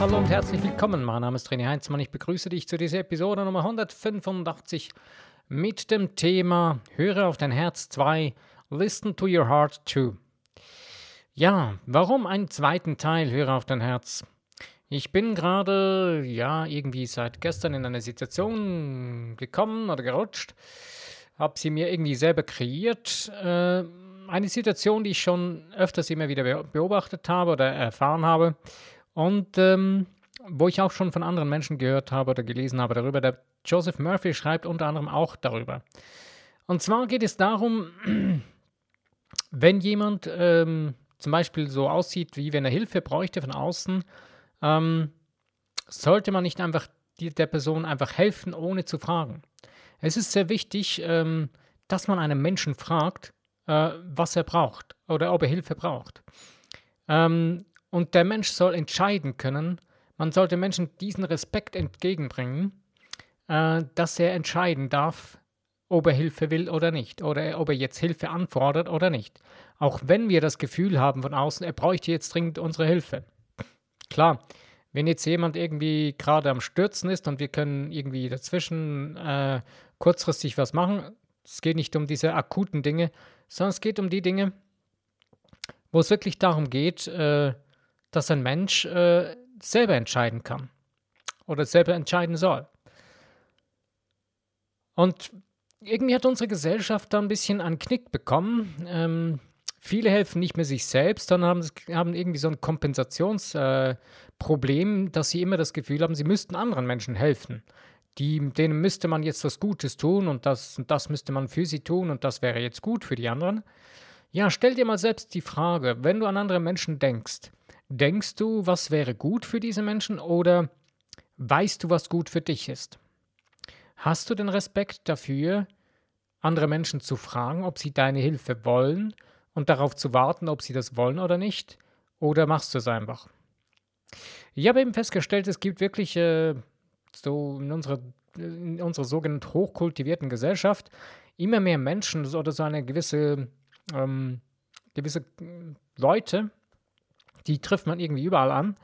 Hallo und herzlich willkommen. Mein Name ist René Heinzmann. Ich begrüße dich zu dieser Episode Nummer 185 mit dem Thema Höre auf dein Herz 2, Listen to your heart 2. Ja, warum einen zweiten Teil Höre auf dein Herz? Ich bin gerade, ja, irgendwie seit gestern in eine Situation gekommen oder gerutscht, habe sie mir irgendwie selber kreiert. Äh, eine Situation, die ich schon öfters immer wieder beobachtet habe oder erfahren habe und ähm, wo ich auch schon von anderen Menschen gehört habe oder gelesen habe darüber. Der Joseph Murphy schreibt unter anderem auch darüber. Und zwar geht es darum, wenn jemand ähm, zum Beispiel so aussieht, wie wenn er Hilfe bräuchte von außen, ähm, sollte man nicht einfach die, der Person einfach helfen, ohne zu fragen. Es ist sehr wichtig, ähm, dass man einen Menschen fragt, äh, was er braucht oder ob er Hilfe braucht. Ähm, und der Mensch soll entscheiden können, man sollte Menschen diesen Respekt entgegenbringen, äh, dass er entscheiden darf, ob er Hilfe will oder nicht, oder ob er jetzt Hilfe anfordert oder nicht. Auch wenn wir das Gefühl haben von außen, er bräuchte jetzt dringend unsere Hilfe. Klar, wenn jetzt jemand irgendwie gerade am Stürzen ist und wir können irgendwie dazwischen äh, kurzfristig was machen, es geht nicht um diese akuten Dinge, sondern es geht um die Dinge, wo es wirklich darum geht, äh, dass ein Mensch äh, selber entscheiden kann oder selber entscheiden soll. Und irgendwie hat unsere Gesellschaft da ein bisschen einen Knick bekommen. Ähm, Viele helfen nicht mehr sich selbst, sondern haben, haben irgendwie so ein Kompensationsproblem, äh, dass sie immer das Gefühl haben, sie müssten anderen Menschen helfen. Die, denen müsste man jetzt was Gutes tun und das, und das müsste man für sie tun und das wäre jetzt gut für die anderen. Ja, stell dir mal selbst die Frage, wenn du an andere Menschen denkst, denkst du, was wäre gut für diese Menschen oder weißt du, was gut für dich ist? Hast du den Respekt dafür, andere Menschen zu fragen, ob sie deine Hilfe wollen und darauf zu warten, ob sie das wollen oder nicht? Oder machst du es einfach? Ich habe eben festgestellt, es gibt wirklich äh, so in unserer, in unserer sogenannten hochkultivierten Gesellschaft immer mehr Menschen oder so eine gewisse, ähm, gewisse Leute, die trifft man irgendwie überall an,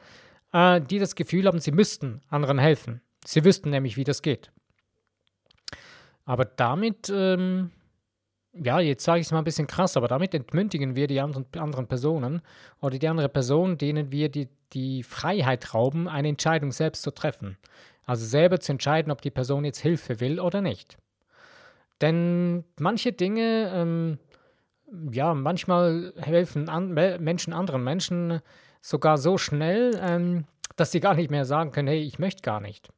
äh, die das Gefühl haben, sie müssten anderen helfen. Sie wüssten nämlich, wie das geht. Aber damit ähm, ja, jetzt sage ich es mal ein bisschen krass, aber damit entmündigen wir die anderen, anderen Personen oder die andere Person, denen wir die, die Freiheit rauben, eine Entscheidung selbst zu treffen. Also selber zu entscheiden, ob die Person jetzt Hilfe will oder nicht. Denn manche Dinge, ähm, ja, manchmal helfen an, Menschen anderen Menschen sogar so schnell, ähm, dass sie gar nicht mehr sagen können, hey, ich möchte gar nicht.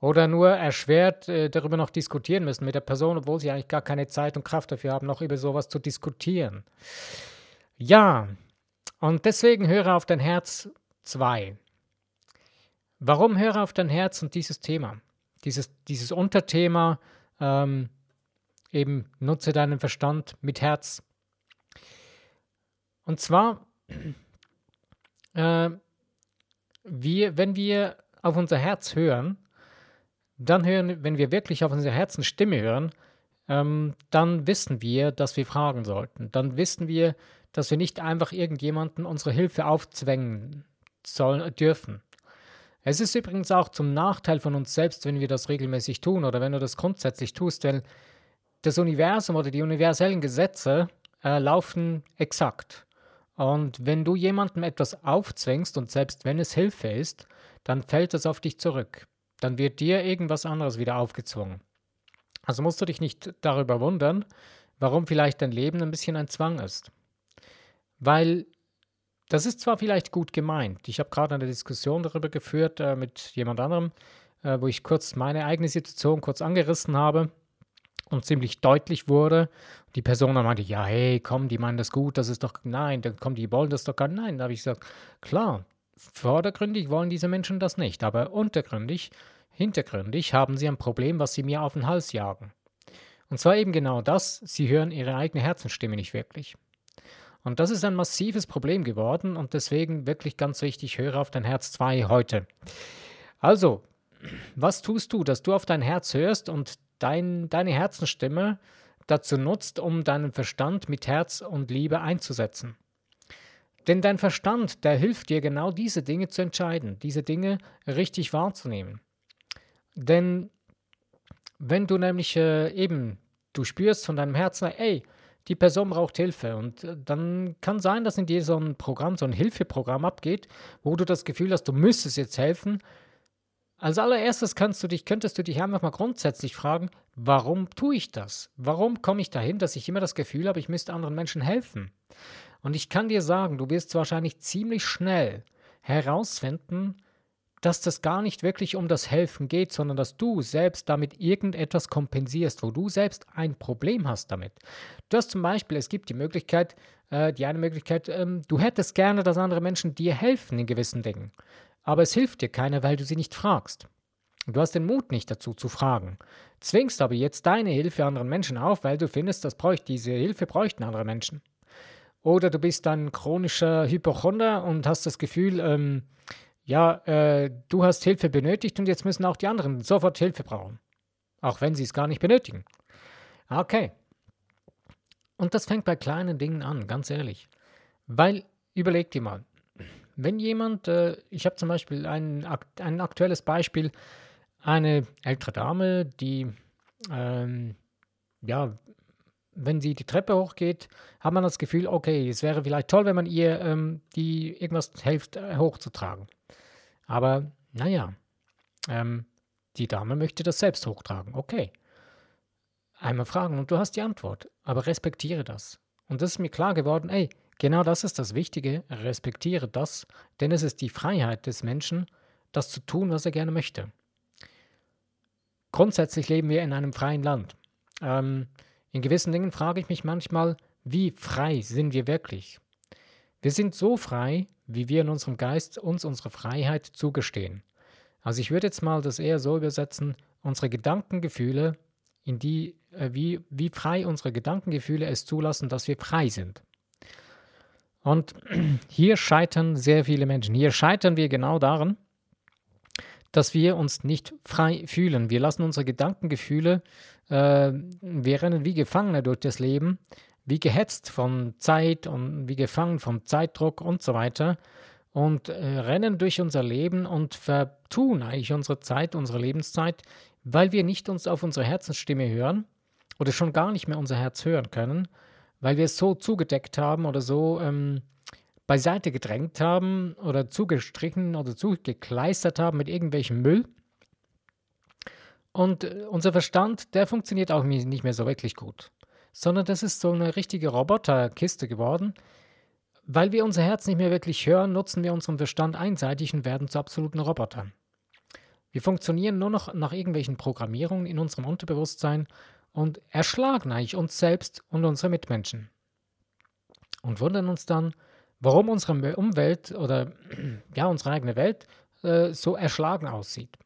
Oder nur erschwert äh, darüber noch diskutieren müssen mit der Person, obwohl sie eigentlich gar keine Zeit und Kraft dafür haben, noch über sowas zu diskutieren. Ja, und deswegen höre auf dein Herz 2. Warum höre auf dein Herz und dieses Thema? Dieses, dieses Unterthema, ähm, eben nutze deinen Verstand mit Herz. Und zwar, äh, wir, wenn wir auf unser Herz hören, dann hören, wenn wir wirklich auf unsere Herzensstimme hören, ähm, dann wissen wir, dass wir fragen sollten. Dann wissen wir, dass wir nicht einfach irgendjemanden unsere Hilfe aufzwängen sollen, dürfen. Es ist übrigens auch zum Nachteil von uns selbst, wenn wir das regelmäßig tun oder wenn du das grundsätzlich tust, weil das Universum oder die universellen Gesetze äh, laufen exakt. Und wenn du jemandem etwas aufzwängst und selbst wenn es Hilfe ist, dann fällt es auf dich zurück dann wird dir irgendwas anderes wieder aufgezwungen. Also musst du dich nicht darüber wundern, warum vielleicht dein Leben ein bisschen ein Zwang ist. Weil das ist zwar vielleicht gut gemeint. Ich habe gerade eine Diskussion darüber geführt äh, mit jemand anderem, äh, wo ich kurz meine eigene Situation kurz angerissen habe und ziemlich deutlich wurde. Die Person dann meinte, ja, hey, komm, die meinen das gut, das ist doch, nein, dann kommen die wollen das doch gar nicht. Nein, da habe ich gesagt, klar, Vordergründig wollen diese Menschen das nicht, aber untergründig, hintergründig haben sie ein Problem, was sie mir auf den Hals jagen. Und zwar eben genau das, sie hören ihre eigene Herzensstimme nicht wirklich. Und das ist ein massives Problem geworden und deswegen wirklich ganz wichtig, höre auf dein Herz 2 heute. Also, was tust du, dass du auf dein Herz hörst und dein, deine Herzensstimme dazu nutzt, um deinen Verstand mit Herz und Liebe einzusetzen? Denn dein Verstand, der hilft dir genau diese Dinge zu entscheiden, diese Dinge richtig wahrzunehmen. Denn wenn du nämlich äh, eben, du spürst von deinem Herzen, ey, die Person braucht Hilfe. Und äh, dann kann sein, dass in dir so ein Programm, so ein Hilfeprogramm abgeht, wo du das Gefühl hast, du müsstest jetzt helfen. Als allererstes du dich, könntest du dich einfach mal grundsätzlich fragen, warum tue ich das? Warum komme ich dahin, dass ich immer das Gefühl habe, ich müsste anderen Menschen helfen? Und ich kann dir sagen, du wirst wahrscheinlich ziemlich schnell herausfinden, dass das gar nicht wirklich um das Helfen geht, sondern dass du selbst damit irgendetwas kompensierst, wo du selbst ein Problem hast damit. Du hast zum Beispiel, es gibt die Möglichkeit, äh, die eine Möglichkeit, ähm, du hättest gerne, dass andere Menschen dir helfen in gewissen Dingen, aber es hilft dir keiner, weil du sie nicht fragst. Du hast den Mut nicht dazu zu fragen, zwingst aber jetzt deine Hilfe anderen Menschen auf, weil du findest, dass bräuchte, diese Hilfe bräuchten andere Menschen. Oder du bist ein chronischer Hypochonder und hast das Gefühl, ähm, ja, äh, du hast Hilfe benötigt und jetzt müssen auch die anderen sofort Hilfe brauchen. Auch wenn sie es gar nicht benötigen. Okay. Und das fängt bei kleinen Dingen an, ganz ehrlich. Weil, überleg dir mal, wenn jemand, äh, ich habe zum Beispiel ein, ein aktuelles Beispiel, eine ältere Dame, die, ähm, ja, wenn sie die Treppe hochgeht, hat man das Gefühl, okay, es wäre vielleicht toll, wenn man ihr ähm, die irgendwas hilft, äh, hochzutragen. Aber naja, ähm, die Dame möchte das selbst hochtragen. Okay. Einmal fragen und du hast die Antwort. Aber respektiere das. Und das ist mir klar geworden, ey, genau das ist das Wichtige. Respektiere das, denn es ist die Freiheit des Menschen, das zu tun, was er gerne möchte. Grundsätzlich leben wir in einem freien Land. Ähm, in gewissen Dingen frage ich mich manchmal, wie frei sind wir wirklich? Wir sind so frei, wie wir in unserem Geist uns unsere Freiheit zugestehen. Also ich würde jetzt mal das eher so übersetzen, unsere Gedankengefühle, in die, äh, wie, wie frei unsere Gedankengefühle es zulassen, dass wir frei sind. Und hier scheitern sehr viele Menschen. Hier scheitern wir genau daran, dass wir uns nicht frei fühlen. Wir lassen unsere Gedankengefühle, äh, wir rennen wie Gefangene durch das Leben wie gehetzt von Zeit und wie gefangen vom Zeitdruck und so weiter und äh, rennen durch unser Leben und vertun eigentlich unsere Zeit, unsere Lebenszeit, weil wir nicht uns auf unsere Herzensstimme hören oder schon gar nicht mehr unser Herz hören können, weil wir es so zugedeckt haben oder so ähm, beiseite gedrängt haben oder zugestrichen oder zugekleistert haben mit irgendwelchem Müll. Und äh, unser Verstand, der funktioniert auch nicht mehr so wirklich gut sondern das ist so eine richtige Roboterkiste geworden. Weil wir unser Herz nicht mehr wirklich hören, nutzen wir unseren Verstand einseitig und werden zu absoluten Robotern. Wir funktionieren nur noch nach irgendwelchen Programmierungen in unserem Unterbewusstsein und erschlagen eigentlich uns selbst und unsere Mitmenschen. Und wundern uns dann, warum unsere Umwelt oder ja, unsere eigene Welt äh, so erschlagen aussieht.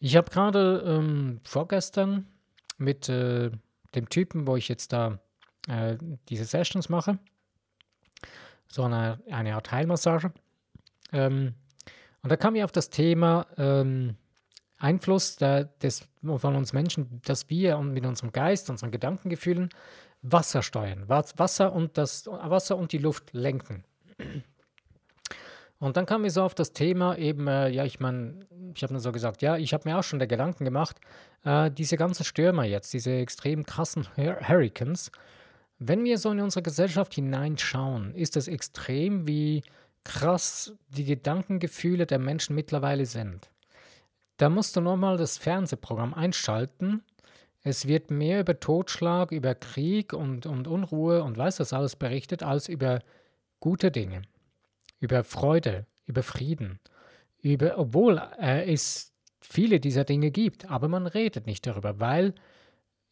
Ich habe gerade ähm, vorgestern mit äh, dem Typen, wo ich jetzt da äh, diese Sessions mache. So eine, eine Art Heilmassage. Ähm, und da kam ich auf das Thema ähm, Einfluss der, des, von uns Menschen, dass wir mit unserem Geist, unseren Gedankengefühlen Wasser steuern. Wasser und, das, Wasser und die Luft lenken. Und dann kam mir so auf das Thema eben, äh, ja, ich meine, ich habe nur so gesagt, ja, ich habe mir auch schon der Gedanken gemacht, äh, diese ganzen Stürmer jetzt, diese extrem krassen Hur Hurricanes, wenn wir so in unsere Gesellschaft hineinschauen, ist es extrem, wie krass die Gedankengefühle der Menschen mittlerweile sind. Da musst du nochmal das Fernsehprogramm einschalten. Es wird mehr über Totschlag, über Krieg und, und Unruhe und weiß das alles berichtet, als über gute Dinge über Freude, über Frieden, über, obwohl äh, es viele dieser Dinge gibt, aber man redet nicht darüber, weil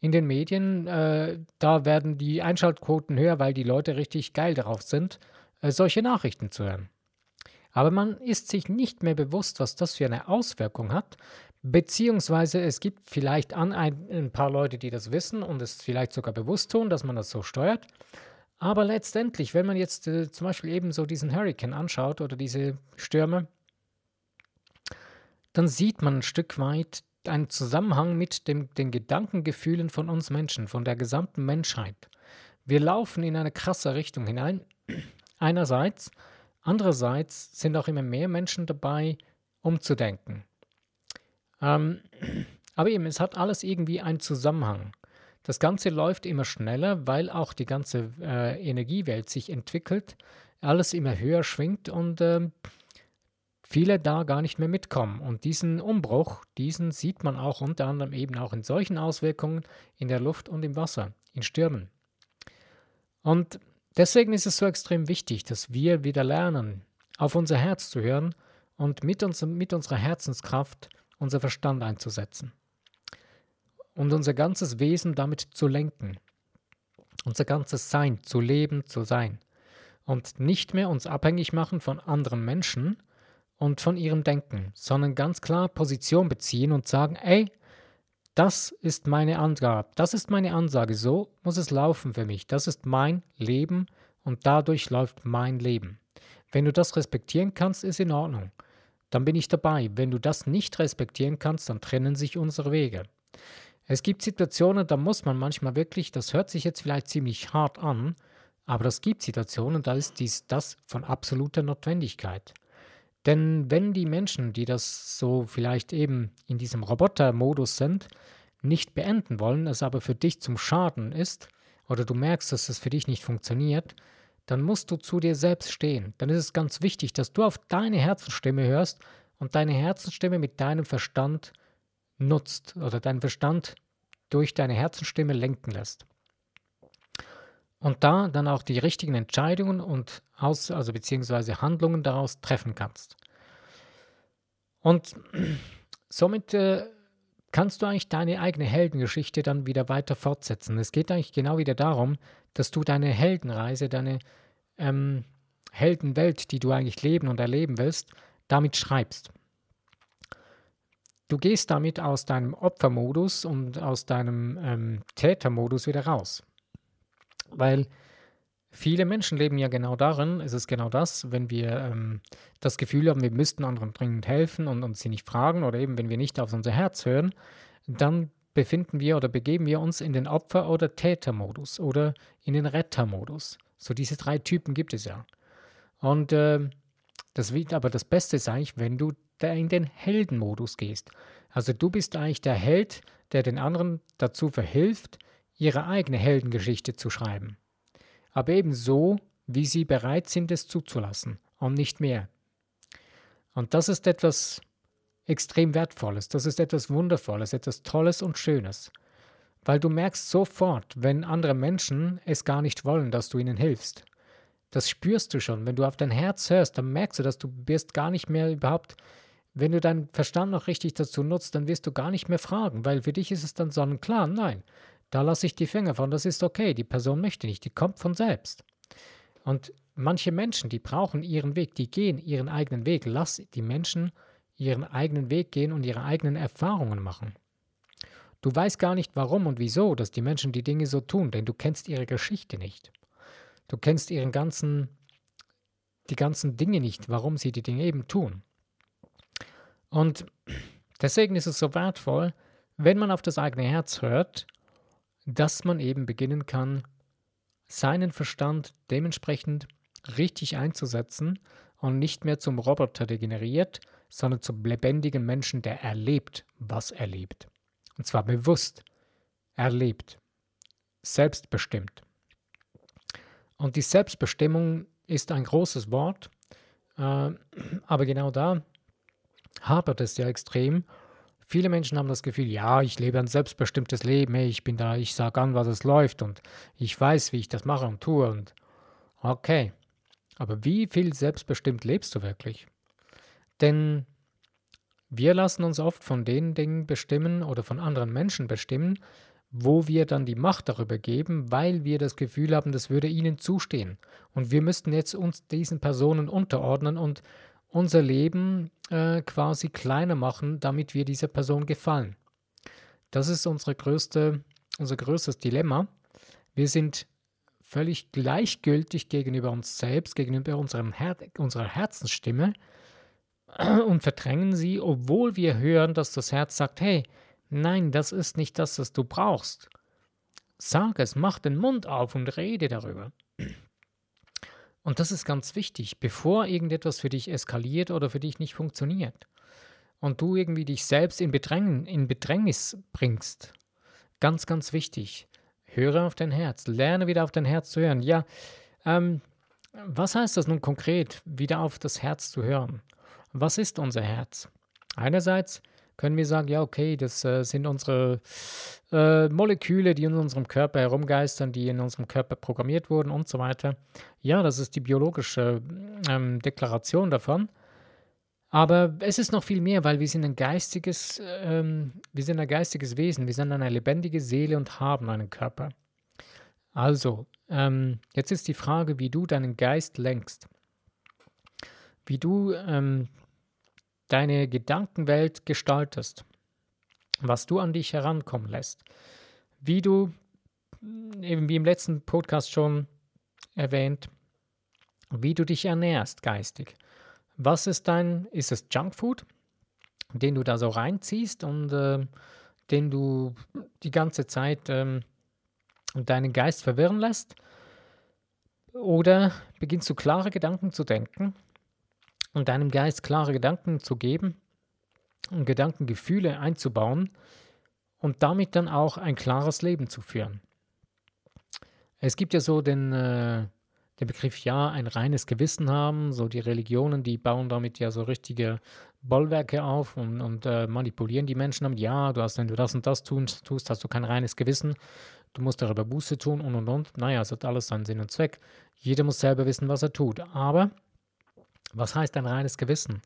in den Medien, äh, da werden die Einschaltquoten höher, weil die Leute richtig geil darauf sind, äh, solche Nachrichten zu hören. Aber man ist sich nicht mehr bewusst, was das für eine Auswirkung hat, beziehungsweise es gibt vielleicht an ein, ein paar Leute, die das wissen und es vielleicht sogar bewusst tun, dass man das so steuert, aber letztendlich, wenn man jetzt äh, zum Beispiel eben so diesen Hurricane anschaut oder diese Stürme, dann sieht man ein Stück weit einen Zusammenhang mit dem, den Gedankengefühlen von uns Menschen, von der gesamten Menschheit. Wir laufen in eine krasse Richtung hinein Einerseits. Andererseits sind auch immer mehr Menschen dabei, umzudenken. Ähm, aber eben, es hat alles irgendwie einen Zusammenhang. Das Ganze läuft immer schneller, weil auch die ganze äh, Energiewelt sich entwickelt, alles immer höher schwingt und äh, viele da gar nicht mehr mitkommen. Und diesen Umbruch, diesen sieht man auch unter anderem eben auch in solchen Auswirkungen in der Luft und im Wasser, in Stürmen. Und deswegen ist es so extrem wichtig, dass wir wieder lernen, auf unser Herz zu hören und mit, uns, mit unserer Herzenskraft unser Verstand einzusetzen und unser ganzes Wesen damit zu lenken, unser ganzes Sein zu leben, zu sein und nicht mehr uns abhängig machen von anderen Menschen und von ihrem Denken, sondern ganz klar Position beziehen und sagen, ey, das ist meine Angabe, das ist meine Ansage, so muss es laufen für mich, das ist mein Leben und dadurch läuft mein Leben. Wenn du das respektieren kannst, ist in Ordnung. Dann bin ich dabei. Wenn du das nicht respektieren kannst, dann trennen sich unsere Wege. Es gibt Situationen, da muss man manchmal wirklich, das hört sich jetzt vielleicht ziemlich hart an, aber es gibt Situationen, da ist dies das von absoluter Notwendigkeit. Denn wenn die Menschen, die das so vielleicht eben in diesem Roboter-Modus sind, nicht beenden wollen, es aber für dich zum Schaden ist, oder du merkst, dass es für dich nicht funktioniert, dann musst du zu dir selbst stehen. Dann ist es ganz wichtig, dass du auf deine Herzensstimme hörst und deine Herzensstimme mit deinem Verstand nutzt oder deinen Verstand durch deine Herzensstimme lenken lässt. Und da dann auch die richtigen Entscheidungen und aus, also beziehungsweise Handlungen daraus treffen kannst. Und somit äh, kannst du eigentlich deine eigene Heldengeschichte dann wieder weiter fortsetzen. Es geht eigentlich genau wieder darum, dass du deine Heldenreise, deine ähm, Heldenwelt, die du eigentlich leben und erleben willst, damit schreibst. Du gehst damit aus deinem Opfermodus und aus deinem ähm, Tätermodus wieder raus. Weil viele Menschen leben ja genau darin, es ist genau das, wenn wir ähm, das Gefühl haben, wir müssten anderen dringend helfen und uns sie nicht fragen oder eben wenn wir nicht auf unser Herz hören, dann befinden wir oder begeben wir uns in den Opfer- oder Tätermodus oder in den Rettermodus. So diese drei Typen gibt es ja. Und äh, das wird aber das Beste eigentlich, wenn du da in den Heldenmodus gehst. Also du bist eigentlich der Held, der den anderen dazu verhilft, ihre eigene Heldengeschichte zu schreiben. Aber eben so, wie sie bereit sind, es zuzulassen und nicht mehr. Und das ist etwas extrem Wertvolles, das ist etwas Wundervolles, etwas Tolles und Schönes. Weil du merkst sofort, wenn andere Menschen es gar nicht wollen, dass du ihnen hilfst. Das spürst du schon. Wenn du auf dein Herz hörst, dann merkst du, dass du wirst gar nicht mehr überhaupt wenn du deinen Verstand noch richtig dazu nutzt, dann wirst du gar nicht mehr fragen, weil für dich ist es dann sonnenklar, nein, da lasse ich die Finger von, das ist okay, die Person möchte nicht, die kommt von selbst. Und manche Menschen, die brauchen ihren Weg, die gehen ihren eigenen Weg. Lass die Menschen ihren eigenen Weg gehen und ihre eigenen Erfahrungen machen. Du weißt gar nicht warum und wieso, dass die Menschen die Dinge so tun, denn du kennst ihre Geschichte nicht. Du kennst ihren ganzen, die ganzen Dinge nicht, warum sie die Dinge eben tun. Und deswegen ist es so wertvoll, wenn man auf das eigene Herz hört, dass man eben beginnen kann, seinen Verstand dementsprechend richtig einzusetzen und nicht mehr zum Roboter degeneriert, sondern zum lebendigen Menschen, der erlebt, was er lebt. Und zwar bewusst erlebt, selbstbestimmt. Und die Selbstbestimmung ist ein großes Wort, äh, aber genau da hapert es ja extrem. Viele Menschen haben das Gefühl, ja, ich lebe ein selbstbestimmtes Leben, ich bin da, ich sage an, was es läuft und ich weiß, wie ich das mache und tue und okay. Aber wie viel selbstbestimmt lebst du wirklich? Denn wir lassen uns oft von den Dingen bestimmen oder von anderen Menschen bestimmen, wo wir dann die Macht darüber geben, weil wir das Gefühl haben, das würde ihnen zustehen. Und wir müssten jetzt uns diesen Personen unterordnen und unser Leben äh, quasi kleiner machen, damit wir dieser Person gefallen. Das ist unsere größte, unser größtes Dilemma. Wir sind völlig gleichgültig gegenüber uns selbst, gegenüber unserem Her unserer Herzensstimme und verdrängen sie, obwohl wir hören, dass das Herz sagt, hey, nein, das ist nicht das, was du brauchst. Sag es, mach den Mund auf und rede darüber. Und das ist ganz wichtig, bevor irgendetwas für dich eskaliert oder für dich nicht funktioniert und du irgendwie dich selbst in, Bedräng in Bedrängnis bringst. Ganz, ganz wichtig. Höre auf dein Herz. Lerne wieder auf dein Herz zu hören. Ja, ähm, was heißt das nun konkret, wieder auf das Herz zu hören? Was ist unser Herz? Einerseits können wir sagen, ja, okay, das äh, sind unsere äh, Moleküle, die in unserem Körper herumgeistern, die in unserem Körper programmiert wurden und so weiter. Ja, das ist die biologische ähm, Deklaration davon. Aber es ist noch viel mehr, weil wir sind ein geistiges, ähm, wir sind ein geistiges Wesen, wir sind eine lebendige Seele und haben einen Körper. Also, ähm, jetzt ist die Frage, wie du deinen Geist lenkst, wie du ähm, deine Gedankenwelt gestaltest, was du an dich herankommen lässt, wie du, eben wie im letzten Podcast schon erwähnt, wie du dich ernährst geistig. Was ist dein, ist es Junkfood, den du da so reinziehst und äh, den du die ganze Zeit ähm, deinen Geist verwirren lässt? Oder beginnst du klare Gedanken zu denken und deinem Geist klare Gedanken zu geben und Gedankengefühle einzubauen und damit dann auch ein klares Leben zu führen. Es gibt ja so den, äh, den Begriff, ja, ein reines Gewissen haben, so die Religionen, die bauen damit ja so richtige Bollwerke auf und, und äh, manipulieren die Menschen damit, ja, du hast, wenn du das und das tust, tust, hast du kein reines Gewissen, du musst darüber Buße tun und und und. Naja, es hat alles seinen Sinn und Zweck. Jeder muss selber wissen, was er tut. Aber was heißt ein reines Gewissen?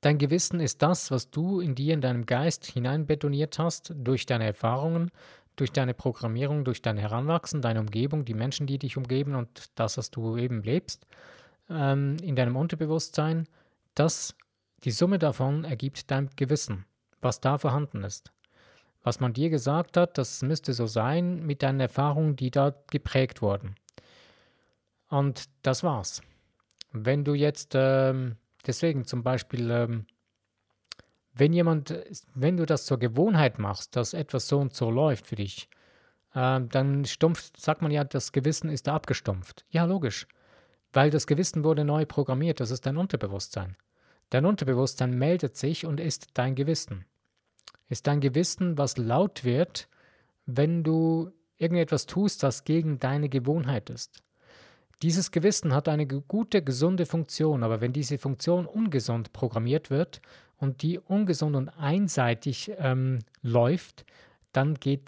Dein Gewissen ist das, was du in dir, in deinem Geist hineinbetoniert hast, durch deine Erfahrungen, durch deine Programmierung, durch dein Heranwachsen, deine Umgebung, die Menschen, die dich umgeben und das, was du eben lebst, ähm, in deinem Unterbewusstsein, das, die Summe davon ergibt dein Gewissen, was da vorhanden ist. Was man dir gesagt hat, das müsste so sein mit deinen Erfahrungen, die da geprägt wurden. Und das war's. Wenn du jetzt, ähm, deswegen zum Beispiel, ähm, wenn jemand, wenn du das zur Gewohnheit machst, dass etwas so und so läuft für dich, ähm, dann stumpft, sagt man ja, das Gewissen ist da abgestumpft. Ja, logisch. Weil das Gewissen wurde neu programmiert, das ist dein Unterbewusstsein. Dein Unterbewusstsein meldet sich und ist dein Gewissen. Ist dein Gewissen, was laut wird, wenn du irgendetwas tust, das gegen deine Gewohnheit ist. Dieses Gewissen hat eine gute, gesunde Funktion, aber wenn diese Funktion ungesund programmiert wird und die ungesund und einseitig ähm, läuft, dann geht,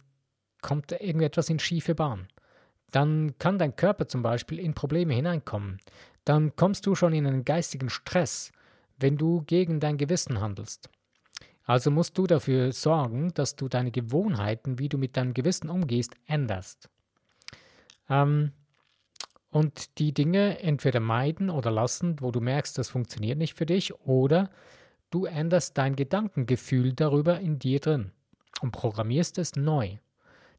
kommt irgendetwas in schiefe Bahn. Dann kann dein Körper zum Beispiel in Probleme hineinkommen. Dann kommst du schon in einen geistigen Stress, wenn du gegen dein Gewissen handelst. Also musst du dafür sorgen, dass du deine Gewohnheiten, wie du mit deinem Gewissen umgehst, änderst. Ähm, und die Dinge entweder meiden oder lassen, wo du merkst, das funktioniert nicht für dich, oder du änderst dein Gedankengefühl darüber in dir drin und programmierst es neu.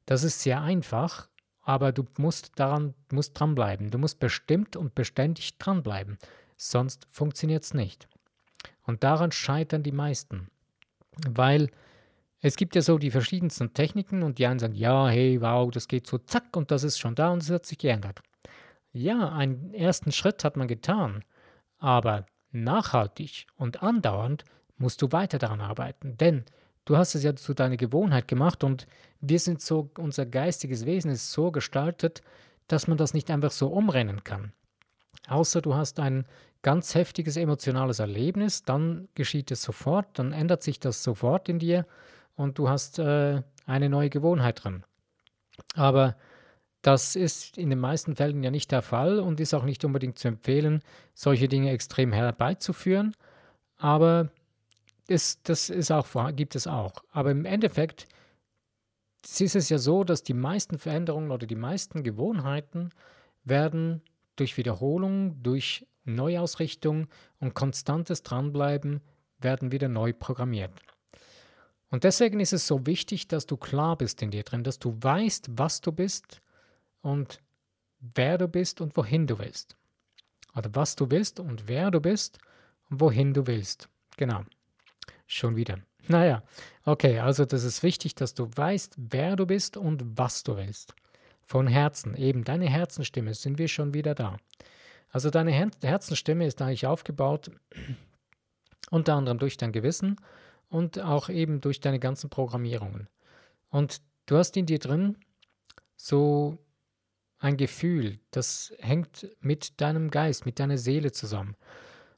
Das ist sehr einfach, aber du musst daran musst dranbleiben. Du musst bestimmt und beständig dranbleiben, sonst funktioniert es nicht. Und daran scheitern die meisten, weil es gibt ja so die verschiedensten Techniken und die einen sagen, ja, hey, wow, das geht so zack und das ist schon da und es hat sich geändert. Ja, einen ersten Schritt hat man getan, aber nachhaltig und andauernd musst du weiter daran arbeiten, denn du hast es ja zu deiner Gewohnheit gemacht und wir sind so, unser geistiges Wesen ist so gestaltet, dass man das nicht einfach so umrennen kann. Außer du hast ein ganz heftiges emotionales Erlebnis, dann geschieht es sofort, dann ändert sich das sofort in dir und du hast äh, eine neue Gewohnheit drin. Aber das ist in den meisten Fällen ja nicht der Fall und ist auch nicht unbedingt zu empfehlen, solche Dinge extrem herbeizuführen. Aber das, das ist auch, gibt es auch. Aber im Endeffekt ist es ja so, dass die meisten Veränderungen oder die meisten Gewohnheiten werden durch Wiederholung, durch Neuausrichtung und konstantes Dranbleiben werden wieder neu programmiert. Und deswegen ist es so wichtig, dass du klar bist in dir drin, dass du weißt, was du bist und wer du bist und wohin du willst. Oder was du willst und wer du bist und wohin du willst. Genau. Schon wieder. Naja, okay, also das ist wichtig, dass du weißt, wer du bist und was du willst. Von Herzen, eben deine Herzenstimme, sind wir schon wieder da. Also deine Her Herzenstimme ist eigentlich aufgebaut, unter anderem durch dein Gewissen und auch eben durch deine ganzen Programmierungen. Und du hast in dir drin so ein Gefühl, das hängt mit deinem Geist, mit deiner Seele zusammen.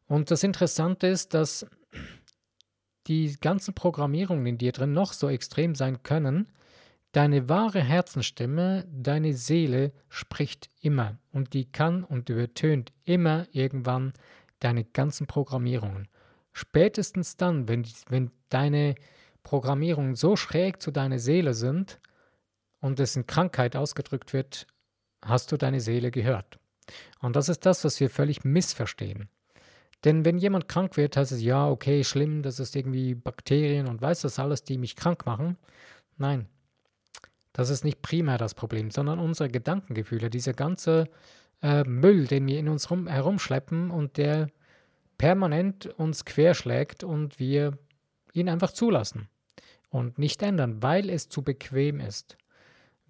Und das Interessante ist, dass die ganzen Programmierungen in dir drin noch so extrem sein können, deine wahre Herzenstimme, deine Seele spricht immer und die kann und übertönt immer irgendwann deine ganzen Programmierungen. Spätestens dann, wenn, wenn deine Programmierungen so schräg zu deiner Seele sind und es in Krankheit ausgedrückt wird, hast du deine Seele gehört. Und das ist das, was wir völlig missverstehen. Denn wenn jemand krank wird, heißt es, ja, okay, schlimm, das ist irgendwie Bakterien und weiß das alles, die mich krank machen. Nein, das ist nicht primär das Problem, sondern unsere Gedankengefühle, dieser ganze äh, Müll, den wir in uns rum, herumschleppen und der permanent uns querschlägt und wir ihn einfach zulassen und nicht ändern, weil es zu bequem ist.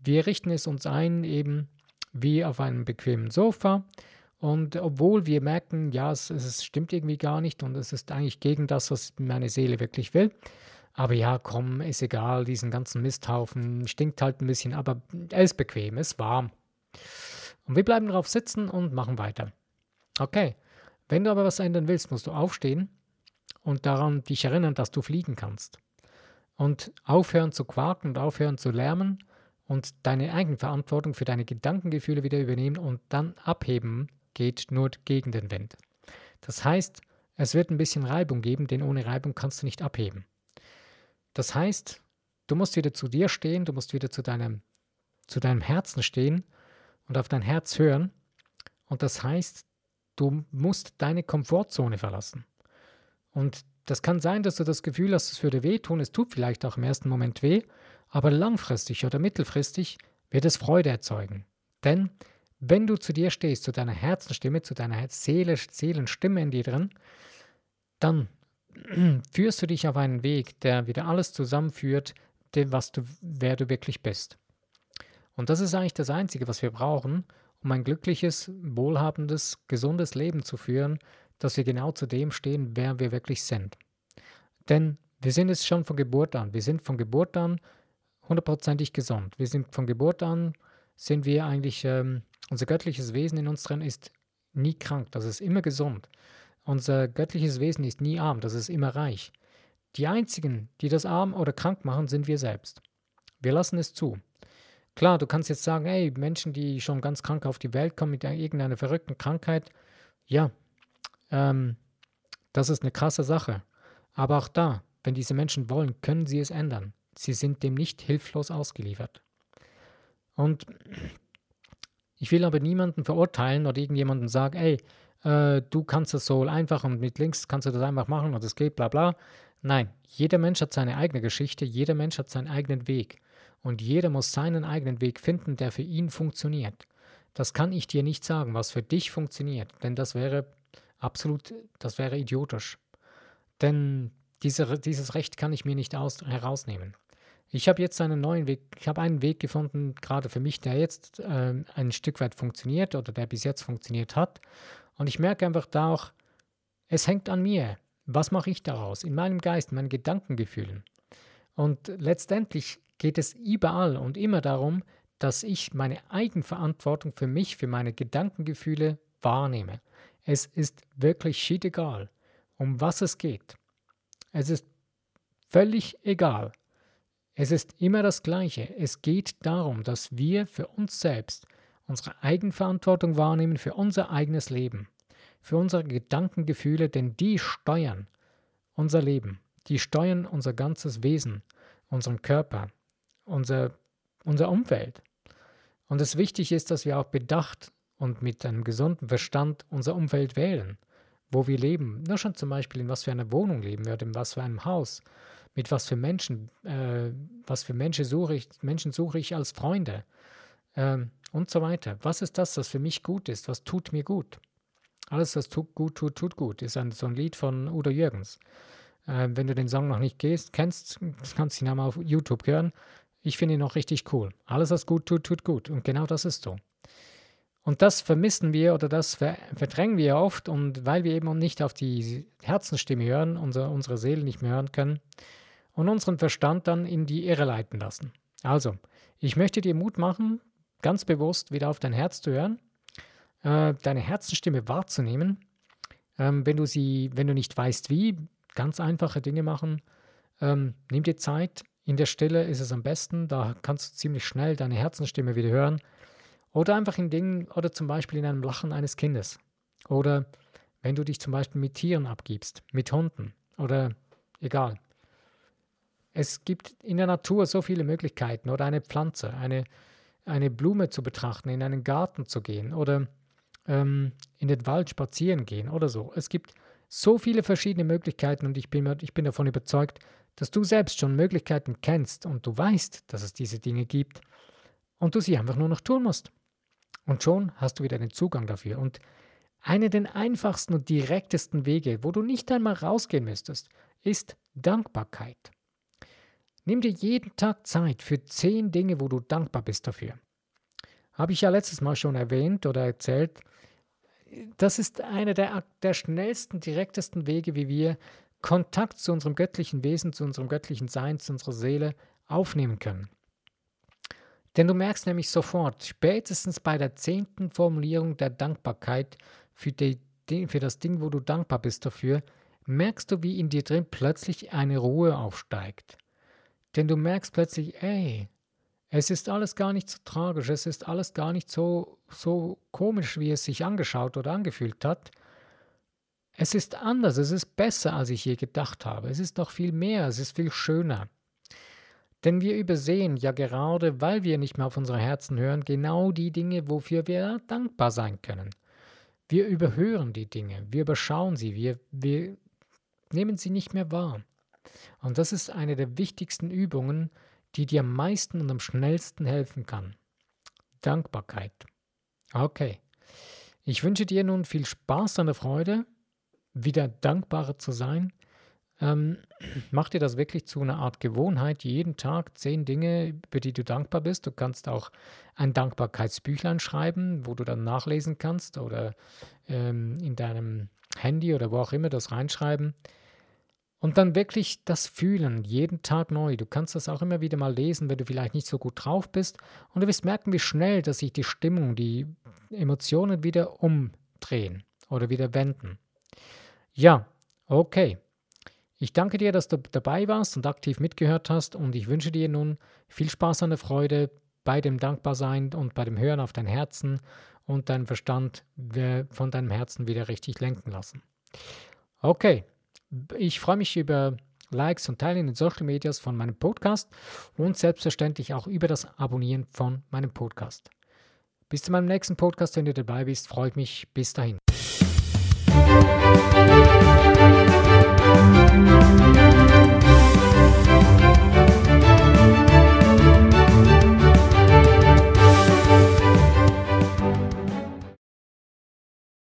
Wir richten es uns ein, eben wie auf einem bequemen Sofa und obwohl wir merken, ja, es, es stimmt irgendwie gar nicht und es ist eigentlich gegen das, was meine Seele wirklich will. Aber ja, komm, ist egal, diesen ganzen Misthaufen stinkt halt ein bisschen, aber er ist bequem, ist warm. Und wir bleiben drauf sitzen und machen weiter. Okay, wenn du aber was ändern willst, musst du aufstehen und daran dich erinnern, dass du fliegen kannst. Und aufhören zu quaken und aufhören zu lärmen und deine Eigenverantwortung für deine Gedankengefühle wieder übernehmen und dann abheben geht nur gegen den Wind. Das heißt, es wird ein bisschen Reibung geben, denn ohne Reibung kannst du nicht abheben. Das heißt, du musst wieder zu dir stehen, du musst wieder zu deinem, zu deinem Herzen stehen und auf dein Herz hören. Und das heißt, du musst deine Komfortzone verlassen. Und das kann sein, dass du das Gefühl hast, es würde wehtun, es tut vielleicht auch im ersten Moment weh, aber langfristig oder mittelfristig wird es Freude erzeugen. Denn wenn du zu dir stehst, zu deiner Herzenstimme, zu deiner Seele, Seelenstimme in dir drin, dann führst du dich auf einen Weg, der wieder alles zusammenführt, dem, was du, wer du wirklich bist. Und das ist eigentlich das Einzige, was wir brauchen, um ein glückliches, wohlhabendes, gesundes Leben zu führen, dass wir genau zu dem stehen, wer wir wirklich sind. Denn wir sind es schon von Geburt an. Wir sind von Geburt an hundertprozentig gesund. Wir sind von Geburt an, sind wir eigentlich ähm, unser göttliches Wesen in uns drin ist nie krank, das ist immer gesund. Unser göttliches Wesen ist nie arm, das ist immer reich. Die einzigen, die das arm oder krank machen, sind wir selbst. Wir lassen es zu. Klar, du kannst jetzt sagen, hey, Menschen, die schon ganz krank auf die Welt kommen mit irgendeiner verrückten Krankheit, ja, ähm, das ist eine krasse Sache. Aber auch da, wenn diese Menschen wollen, können sie es ändern. Sie sind dem nicht hilflos ausgeliefert. Und ich will aber niemanden verurteilen oder irgendjemanden sagen, ey, äh, du kannst das so einfach und mit links kannst du das einfach machen und es geht, bla bla. Nein, jeder Mensch hat seine eigene Geschichte, jeder Mensch hat seinen eigenen Weg. Und jeder muss seinen eigenen Weg finden, der für ihn funktioniert. Das kann ich dir nicht sagen, was für dich funktioniert, denn das wäre absolut, das wäre idiotisch. Denn diese, dieses Recht kann ich mir nicht aus, herausnehmen. Ich habe jetzt einen neuen Weg, ich habe einen Weg gefunden, gerade für mich, der jetzt äh, ein Stück weit funktioniert oder der bis jetzt funktioniert hat. Und ich merke einfach da auch, es hängt an mir. Was mache ich daraus? In meinem Geist, in meinen Gedankengefühlen. Und letztendlich geht es überall und immer darum, dass ich meine Eigenverantwortung für mich, für meine Gedankengefühle wahrnehme. Es ist wirklich shit egal, um was es geht. Es ist völlig egal, es ist immer das Gleiche. Es geht darum, dass wir für uns selbst unsere Eigenverantwortung wahrnehmen für unser eigenes Leben, für unsere Gedankengefühle, denn die steuern unser Leben, die steuern unser ganzes Wesen, unseren Körper, unser, unser Umfeld. Und es wichtig ist, dass wir auch bedacht und mit einem gesunden Verstand unser Umfeld wählen, wo wir leben. Nur schon zum Beispiel, in was für einer Wohnung leben wir oder in was für einem Haus mit was für Menschen, äh, was für Menschen suche ich, Menschen suche ich als Freunde ähm, und so weiter. Was ist das, was für mich gut ist? Was tut mir gut? Alles, was tut, gut tut, tut gut, ist ein, so ein Lied von Udo Jürgens. Äh, wenn du den Song noch nicht gehst, kennst, kannst du ihn einmal auf YouTube hören. Ich finde ihn noch richtig cool. Alles, was gut tut, tut gut. Und genau das ist so. Und das vermissen wir oder das verdrängen wir oft und weil wir eben nicht auf die Herzensstimme hören, unser, unsere Seele nicht mehr hören können und unseren Verstand dann in die Irre leiten lassen. Also, ich möchte dir Mut machen, ganz bewusst wieder auf dein Herz zu hören, äh, deine Herzensstimme wahrzunehmen. Ähm, wenn du sie, wenn du nicht weißt wie, ganz einfache Dinge machen. Ähm, nimm dir Zeit. In der Stille ist es am besten. Da kannst du ziemlich schnell deine Herzensstimme wieder hören. Oder einfach in Dingen oder zum Beispiel in einem Lachen eines Kindes. Oder wenn du dich zum Beispiel mit Tieren abgibst, mit Hunden oder egal. Es gibt in der Natur so viele Möglichkeiten oder eine Pflanze, eine, eine Blume zu betrachten, in einen Garten zu gehen oder ähm, in den Wald spazieren gehen oder so. Es gibt so viele verschiedene Möglichkeiten und ich bin, ich bin davon überzeugt, dass du selbst schon Möglichkeiten kennst und du weißt, dass es diese Dinge gibt und du sie einfach nur noch tun musst. Und schon hast du wieder den Zugang dafür. Und einer der einfachsten und direktesten Wege, wo du nicht einmal rausgehen müsstest, ist Dankbarkeit. Nimm dir jeden Tag Zeit für zehn Dinge, wo du dankbar bist dafür. Habe ich ja letztes Mal schon erwähnt oder erzählt. Das ist einer der, der schnellsten, direktesten Wege, wie wir Kontakt zu unserem göttlichen Wesen, zu unserem göttlichen Sein, zu unserer Seele aufnehmen können. Denn du merkst nämlich sofort, spätestens bei der zehnten Formulierung der Dankbarkeit für, die, für das Ding, wo du dankbar bist dafür, merkst du, wie in dir drin plötzlich eine Ruhe aufsteigt. Denn du merkst plötzlich, ey, es ist alles gar nicht so tragisch, es ist alles gar nicht so, so komisch, wie es sich angeschaut oder angefühlt hat. Es ist anders, es ist besser, als ich je gedacht habe. Es ist noch viel mehr, es ist viel schöner. Denn wir übersehen ja gerade, weil wir nicht mehr auf unsere Herzen hören, genau die Dinge, wofür wir dankbar sein können. Wir überhören die Dinge, wir überschauen sie, wir, wir nehmen sie nicht mehr wahr. Und das ist eine der wichtigsten Übungen, die dir am meisten und am schnellsten helfen kann. Dankbarkeit. Okay. Ich wünsche dir nun viel Spaß der Freude, wieder dankbarer zu sein ähm, mach dir das wirklich zu einer Art Gewohnheit, jeden Tag zehn Dinge, über die du dankbar bist. Du kannst auch ein Dankbarkeitsbüchlein schreiben, wo du dann nachlesen kannst oder ähm, in deinem Handy oder wo auch immer das reinschreiben. Und dann wirklich das fühlen, jeden Tag neu. Du kannst das auch immer wieder mal lesen, wenn du vielleicht nicht so gut drauf bist. Und du wirst merken, wie schnell, dass sich die Stimmung, die Emotionen wieder umdrehen oder wieder wenden. Ja, okay. Ich danke dir, dass du dabei warst und aktiv mitgehört hast und ich wünsche dir nun viel Spaß an der Freude bei dem Dankbarsein und bei dem Hören auf dein Herzen und deinen Verstand von deinem Herzen wieder richtig lenken lassen. Okay, ich freue mich über Likes und Teilen in den Social Medias von meinem Podcast und selbstverständlich auch über das Abonnieren von meinem Podcast. Bis zu meinem nächsten Podcast, wenn du dabei bist, freue ich mich. Bis dahin.